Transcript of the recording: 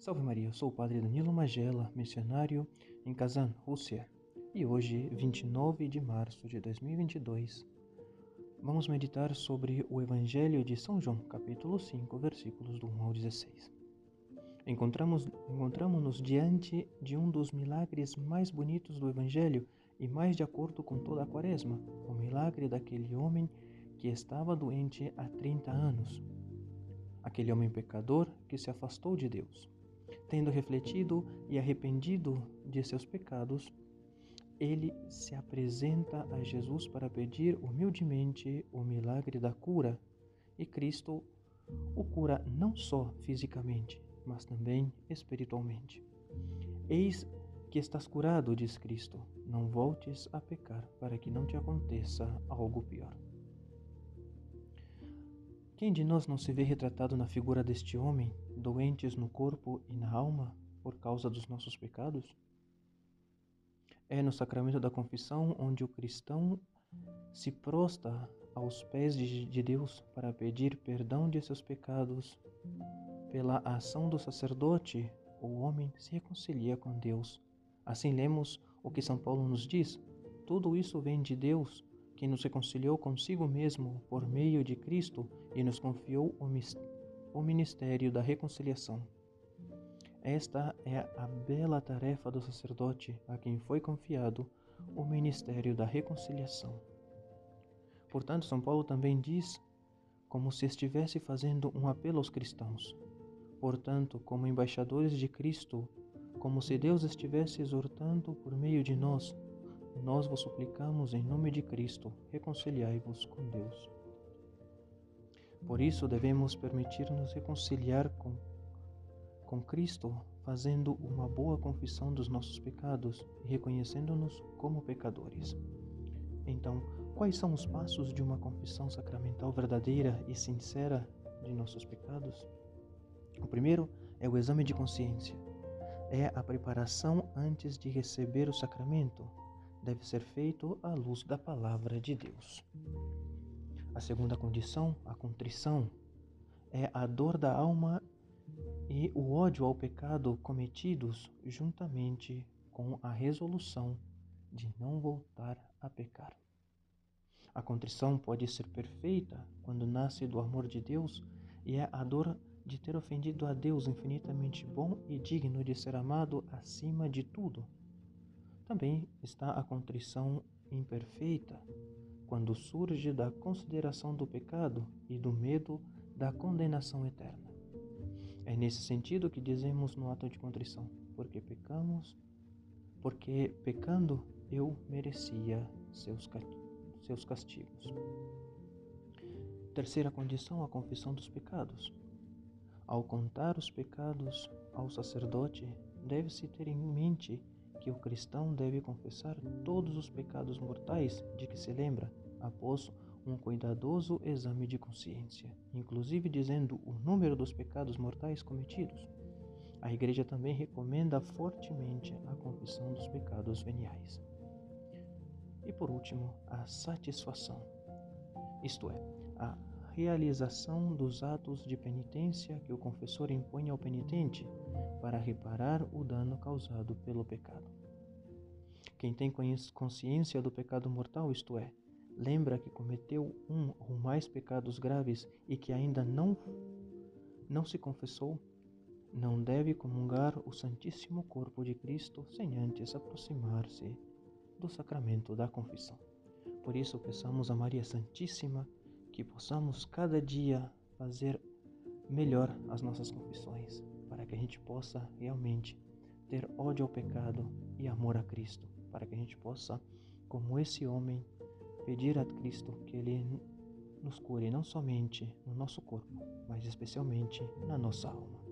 Salve Maria, eu sou o Padre Danilo Magela, missionário em Kazan, Rússia. E hoje, 29 de março de 2022, vamos meditar sobre o Evangelho de São João, capítulo 5, versículos do 1 ao 16. Encontramos, encontramos-nos diante de um dos milagres mais bonitos do Evangelho e mais de acordo com toda a quaresma, o milagre daquele homem que estava doente há 30 anos. Aquele homem pecador que se afastou de Deus. Tendo refletido e arrependido de seus pecados, ele se apresenta a Jesus para pedir humildemente o milagre da cura, e Cristo o cura não só fisicamente, mas também espiritualmente. Eis que estás curado, diz Cristo, não voltes a pecar para que não te aconteça algo pior. Quem de nós não se vê retratado na figura deste homem, doentes no corpo e na alma por causa dos nossos pecados? É no sacramento da confissão onde o cristão se prosta aos pés de Deus para pedir perdão de seus pecados. Pela ação do sacerdote, o homem se reconcilia com Deus. Assim lemos o que São Paulo nos diz: tudo isso vem de Deus que nos reconciliou consigo mesmo por meio de Cristo e nos confiou o ministério da reconciliação. Esta é a bela tarefa do sacerdote a quem foi confiado o ministério da reconciliação. Portanto, São Paulo também diz, como se estivesse fazendo um apelo aos cristãos. Portanto, como embaixadores de Cristo, como se Deus estivesse exortando por meio de nós nós vos suplicamos em nome de Cristo, reconciliai-vos com Deus. Por isso devemos permitir-nos reconciliar com, com Cristo, fazendo uma boa confissão dos nossos pecados e reconhecendo-nos como pecadores. Então, quais são os passos de uma confissão sacramental verdadeira e sincera de nossos pecados? O primeiro é o exame de consciência. É a preparação antes de receber o sacramento, deve ser feito à luz da palavra de Deus. A segunda condição, a contrição, é a dor da alma e o ódio ao pecado cometidos juntamente com a resolução de não voltar a pecar. A contrição pode ser perfeita quando nasce do amor de Deus e é a dor de ter ofendido a Deus infinitamente bom e digno de ser amado acima de tudo também está a contrição imperfeita, quando surge da consideração do pecado e do medo da condenação eterna. É nesse sentido que dizemos no ato de contrição, porque pecamos, porque pecando eu merecia seus, seus castigos. Terceira condição, a confissão dos pecados. Ao contar os pecados ao sacerdote, deve-se ter em mente que o cristão deve confessar todos os pecados mortais de que se lembra após um cuidadoso exame de consciência, inclusive dizendo o número dos pecados mortais cometidos. A Igreja também recomenda fortemente a confissão dos pecados veniais. E por último, a satisfação, isto é, a realização dos atos de penitência que o confessor impõe ao penitente para reparar o dano causado pelo pecado. Quem tem consciência do pecado mortal, isto é, lembra que cometeu um ou mais pecados graves e que ainda não não se confessou, não deve comungar o Santíssimo Corpo de Cristo sem antes aproximar-se do sacramento da confissão. Por isso, peçamos a Maria Santíssima que possamos cada dia fazer melhor as nossas confissões, para que a gente possa realmente ter ódio ao pecado e amor a Cristo, para que a gente possa, como esse homem, pedir a Cristo que Ele nos cure não somente no nosso corpo, mas especialmente na nossa alma.